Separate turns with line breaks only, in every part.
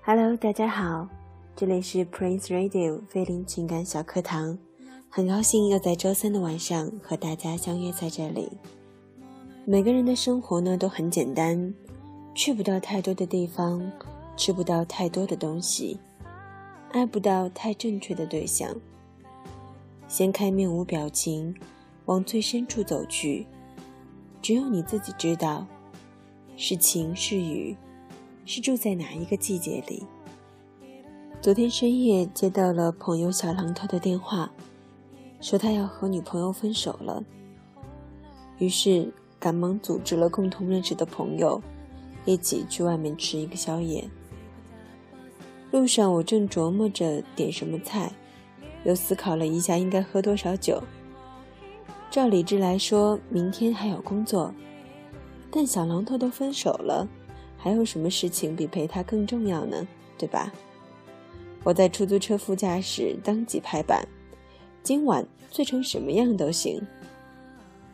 Hello，大家好，这里是 Prince Radio 菲林情感小课堂，很高兴又在周三的晚上和大家相约在这里。每个人的生活呢都很简单，去不到太多的地方，吃不到太多的东西，爱不到太正确的对象。掀开面无表情，往最深处走去，只有你自己知道，是晴是雨。是住在哪一个季节里？昨天深夜接到了朋友小榔头的电话，说他要和女朋友分手了。于是赶忙组织了共同认识的朋友，一起去外面吃一个宵夜。路上我正琢磨着点什么菜，又思考了一下应该喝多少酒。照理智来说，明天还有工作，但小榔头都分手了。还有什么事情比陪他更重要呢？对吧？我在出租车副驾驶当即拍板，今晚醉成什么样都行。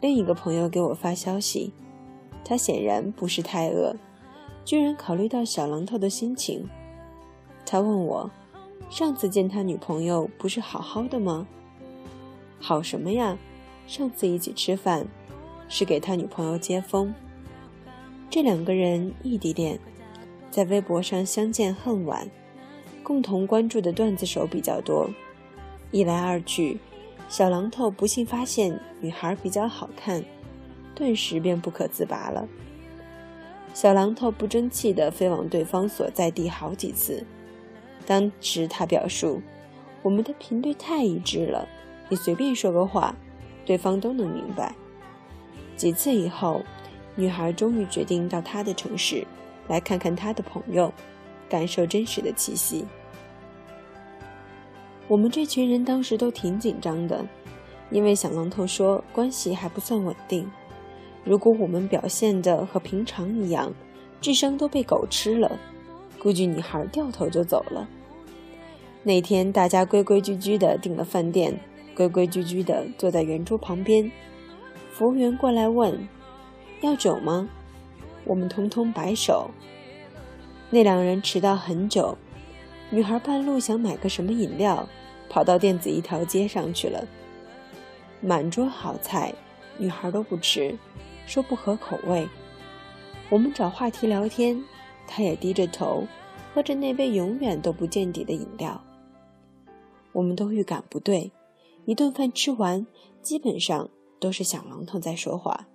另一个朋友给我发消息，他显然不是太饿，居然考虑到小榔头的心情。他问我，上次见他女朋友不是好好的吗？好什么呀？上次一起吃饭，是给他女朋友接风。这两个人异地恋，在微博上相见恨晚，共同关注的段子手比较多。一来二去，小榔头不幸发现女孩比较好看，顿时便不可自拔了。小榔头不争气地飞往对方所在地好几次，当时他表述：“我们的频率太一致了，你随便说个话，对方都能明白。”几次以后。女孩终于决定到他的城市，来看看他的朋友，感受真实的气息。我们这群人当时都挺紧张的，因为小榔头说关系还不算稳定，如果我们表现的和平常一样，智商都被狗吃了，估计女孩掉头就走了。那天大家规规矩矩的订了饭店，规规矩矩的坐在圆桌旁边，服务员过来问。要酒吗？我们通通摆手。那两人迟到很久，女孩半路想买个什么饮料，跑到店子一条街上去了。满桌好菜，女孩都不吃，说不合口味。我们找话题聊天，她也低着头，喝着那杯永远都不见底的饮料。我们都预感不对，一顿饭吃完，基本上都是小榔头在说话。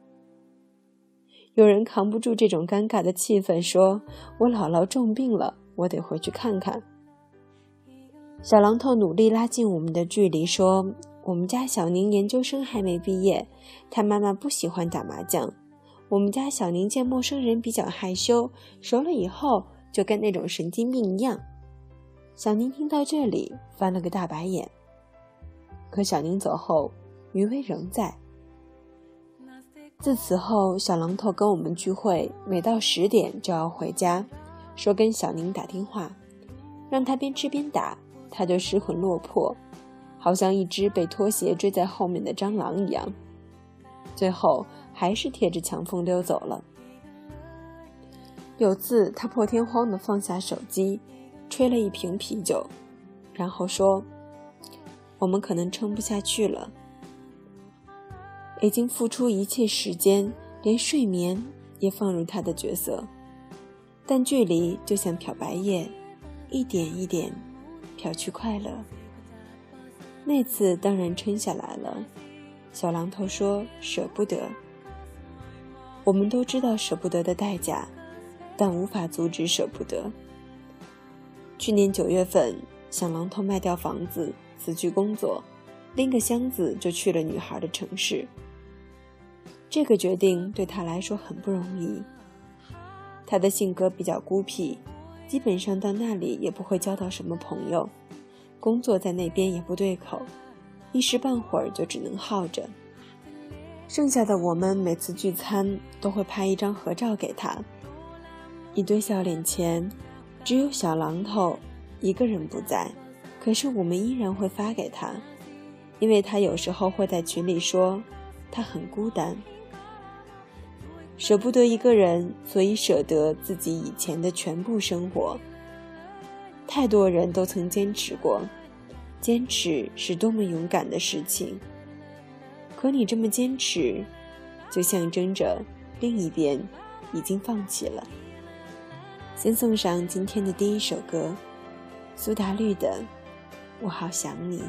有人扛不住这种尴尬的气氛，说：“我姥姥重病了，我得回去看看。”小榔头努力拉近我们的距离，说：“我们家小宁研究生还没毕业，他妈妈不喜欢打麻将。我们家小宁见陌生人比较害羞，熟了以后就跟那种神经病一样。”小宁听到这里，翻了个大白眼。可小宁走后，余威仍在。自此后，小榔头跟我们聚会，每到十点就要回家，说跟小宁打电话，让他边吃边打，他就失魂落魄，好像一只被拖鞋追在后面的蟑螂一样。最后还是贴着墙缝溜走了。有次他破天荒地放下手机，吹了一瓶啤酒，然后说：“我们可能撑不下去了。”已经付出一切时间，连睡眠也放入他的角色，但距离就像漂白液，一点一点漂去快乐。那次当然撑下来了，小榔头说舍不得。我们都知道舍不得的代价，但无法阻止舍不得。去年九月份，小榔头卖掉房子，辞去工作，拎个箱子就去了女孩的城市。这个决定对他来说很不容易。他的性格比较孤僻，基本上到那里也不会交到什么朋友，工作在那边也不对口，一时半会儿就只能耗着。剩下的我们每次聚餐都会拍一张合照给他。一堆笑脸前，只有小榔头一个人不在，可是我们依然会发给他，因为他有时候会在群里说他很孤单，舍不得一个人，所以舍得自己以前的全部生活。太多人都曾坚持过，坚持是多么勇敢的事情。可你这么坚持，就象征着另一边已经放弃了。先送上今天的第一首歌，苏打绿的《我好想你》。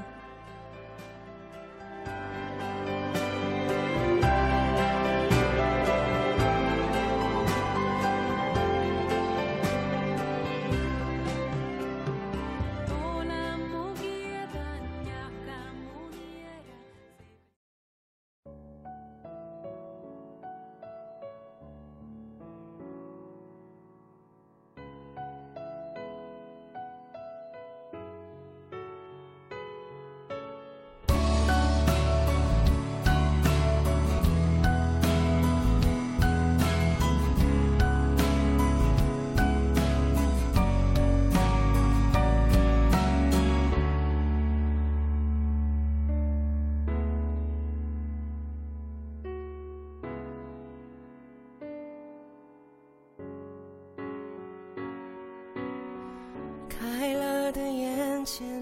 前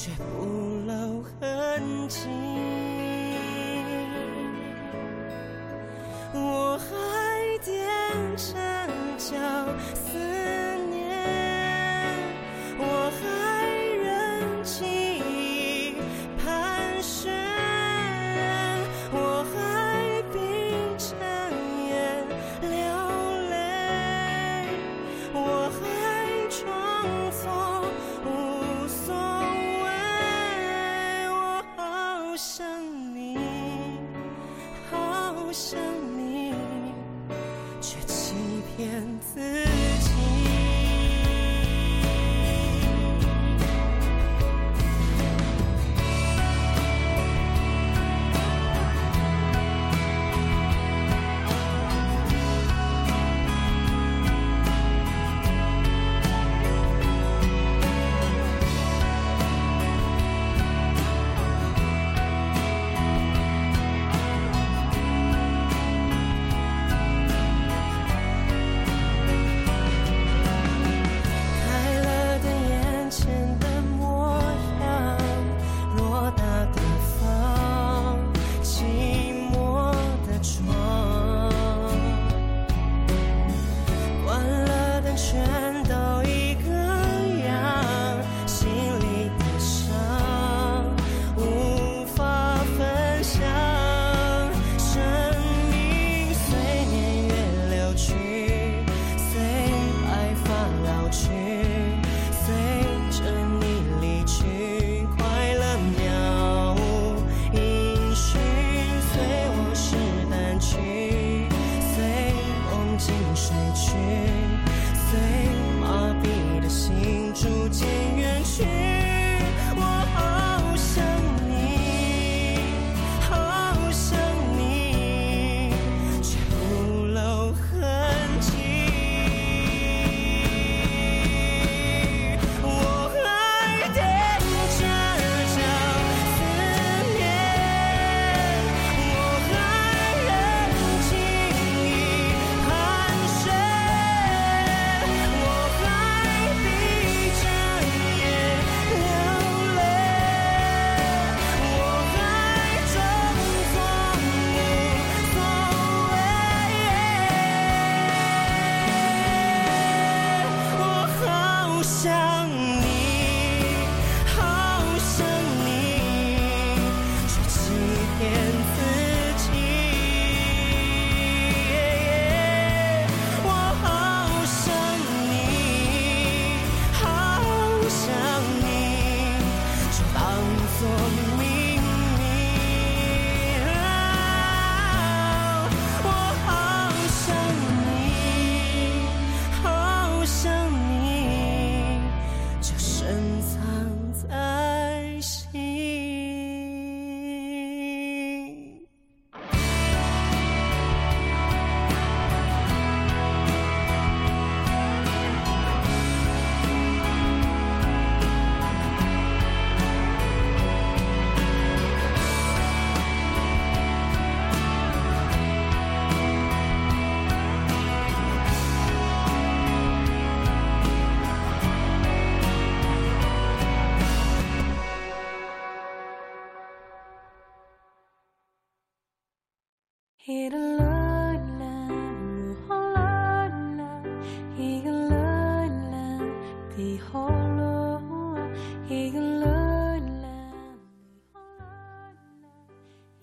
却不露痕迹。天子。睡去随麻痹的心逐渐远去。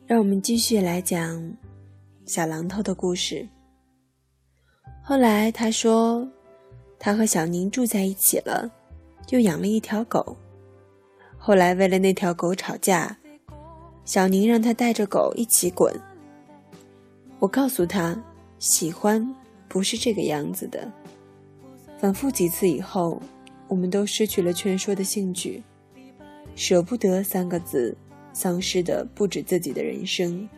让我们继续来讲小榔头的故事。后来他说，他和小宁住在一起了，又养了一条狗。后来为了那条狗吵架，小宁让他带着狗一起滚。我告诉他，喜欢不是这个样子的。反复几次以后，我们都失去了劝说的兴趣。舍不得三个字。丧失的不止自己的人生，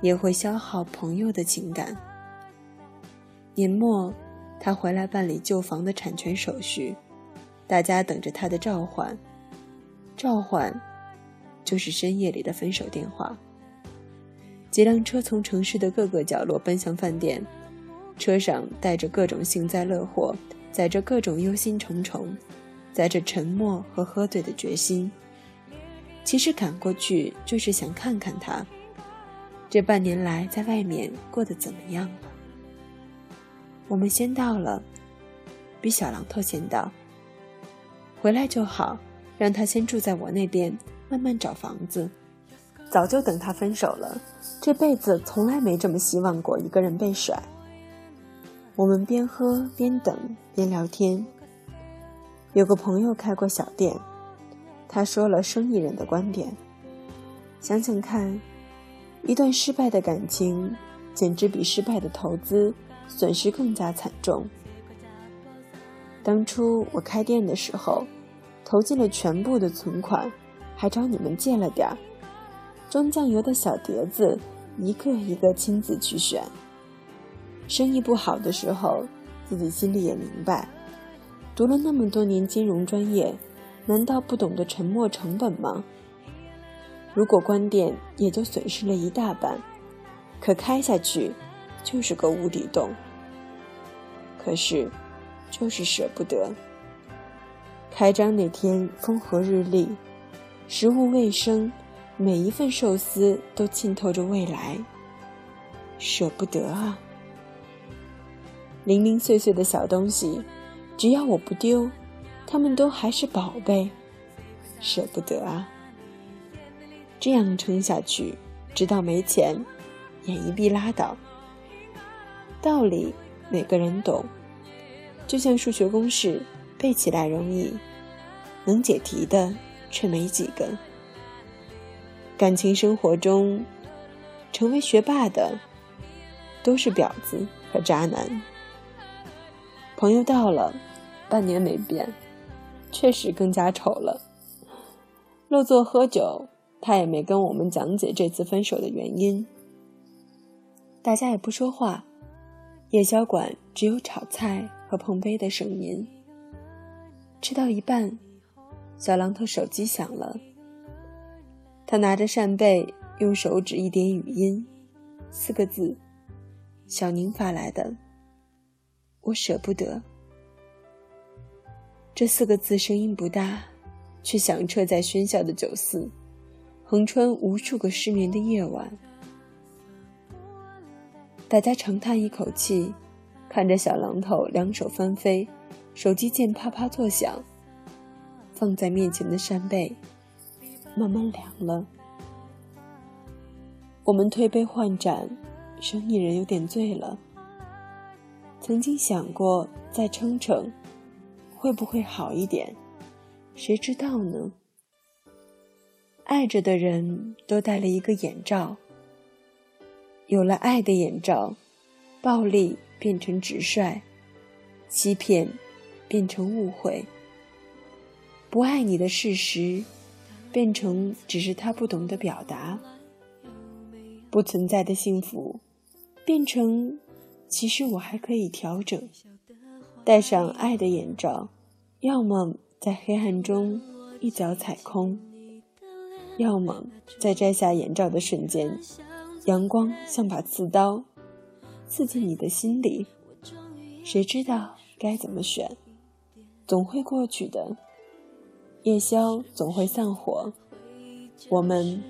也会消耗朋友的情感。年末，他回来办理旧房的产权手续，大家等着他的召唤。召唤，就是深夜里的分手电话。几辆车从城市的各个角落奔向饭店，车上带着各种幸灾乐祸，载着各种忧心忡忡，载着沉默和喝醉的决心。其实赶过去就是想看看他，这半年来在外面过得怎么样了。我们先到了，比小榔头先到。回来就好，让他先住在我那边，慢慢找房子。早就等他分手了，这辈子从来没这么希望过一个人被甩。我们边喝边等边聊天。有个朋友开过小店。他说了生意人的观点。想想看，一段失败的感情，简直比失败的投资损失更加惨重。当初我开店的时候，投进了全部的存款，还找你们借了点儿。装酱油的小碟子，一个一个亲自去选。生意不好的时候，自己心里也明白，读了那么多年金融专业。难道不懂得沉没成本吗？如果关店，也就损失了一大半；可开下去，就是个无底洞。可是，就是舍不得。开张那天风和日丽，食物卫生，每一份寿司都浸透着未来。舍不得啊！零零碎碎的小东西，只要我不丢。他们都还是宝贝，舍不得啊！这样撑下去，直到没钱，眼一闭拉倒。道理每个人懂，就像数学公式，背起来容易，能解题的却没几个。感情生活中，成为学霸的都是婊子和渣男。朋友到了，半年没变。确实更加丑了。落座喝酒，他也没跟我们讲解这次分手的原因。大家也不说话，夜宵馆只有炒菜和碰杯的声音。吃到一半，小榔头手机响了。他拿着扇贝，用手指一点语音，四个字：小宁发来的。我舍不得。这四个字声音不大，却响彻在喧嚣的酒肆，横穿无数个失眠的夜晚。大家长叹一口气，看着小榔头两手翻飞，手机键啪啪作响。放在面前的扇贝慢慢凉了。我们推杯换盏，生意人有点醉了。曾经想过再撑撑。会不会好一点？谁知道呢？爱着的人都戴了一个眼罩，有了爱的眼罩，暴力变成直率，欺骗变成误会，不爱你的事实变成只是他不懂得表达，不存在的幸福变成其实我还可以调整，戴上爱的眼罩。要么在黑暗中一脚踩空，要么在摘下眼罩的瞬间，阳光像把刺刀，刺进你的心里。谁知道该怎么选？总会过去的，夜宵总会散伙，我们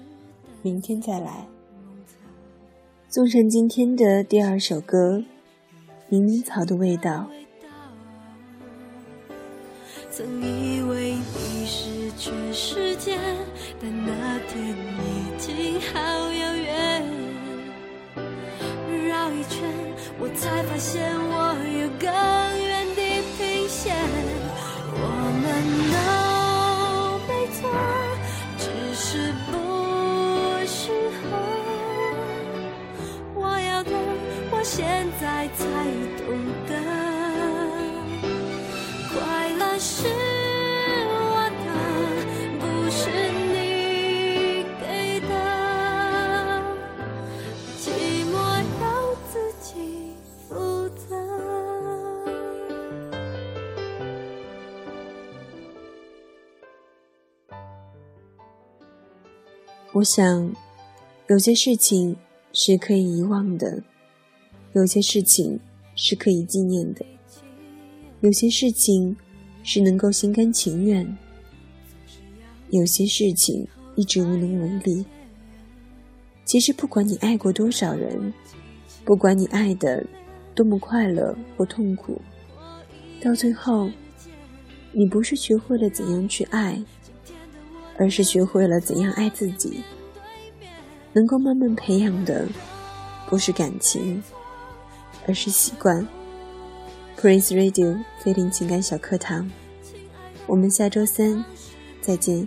明天再来。
送上今天的第二首歌《柠檬草的味道》。
曾以为你是全世界，但那天已经好遥远。绕一圈，我才发现我有更现在才懂得。快乐是我的，不是你给的。寂寞要自己负责。
我想，有些事情是可以遗忘的，有些事情是可以纪念的，有些事情是能够心甘情愿，有些事情一直无能为力。其实，不管你爱过多少人，不管你爱的多么快乐或痛苦，到最后，你不是学会了怎样去爱。而是学会了怎样爱自己。能够慢慢培养的，不是感情，而是习惯。Prince Radio 菲林情感小课堂，我们下周三再见。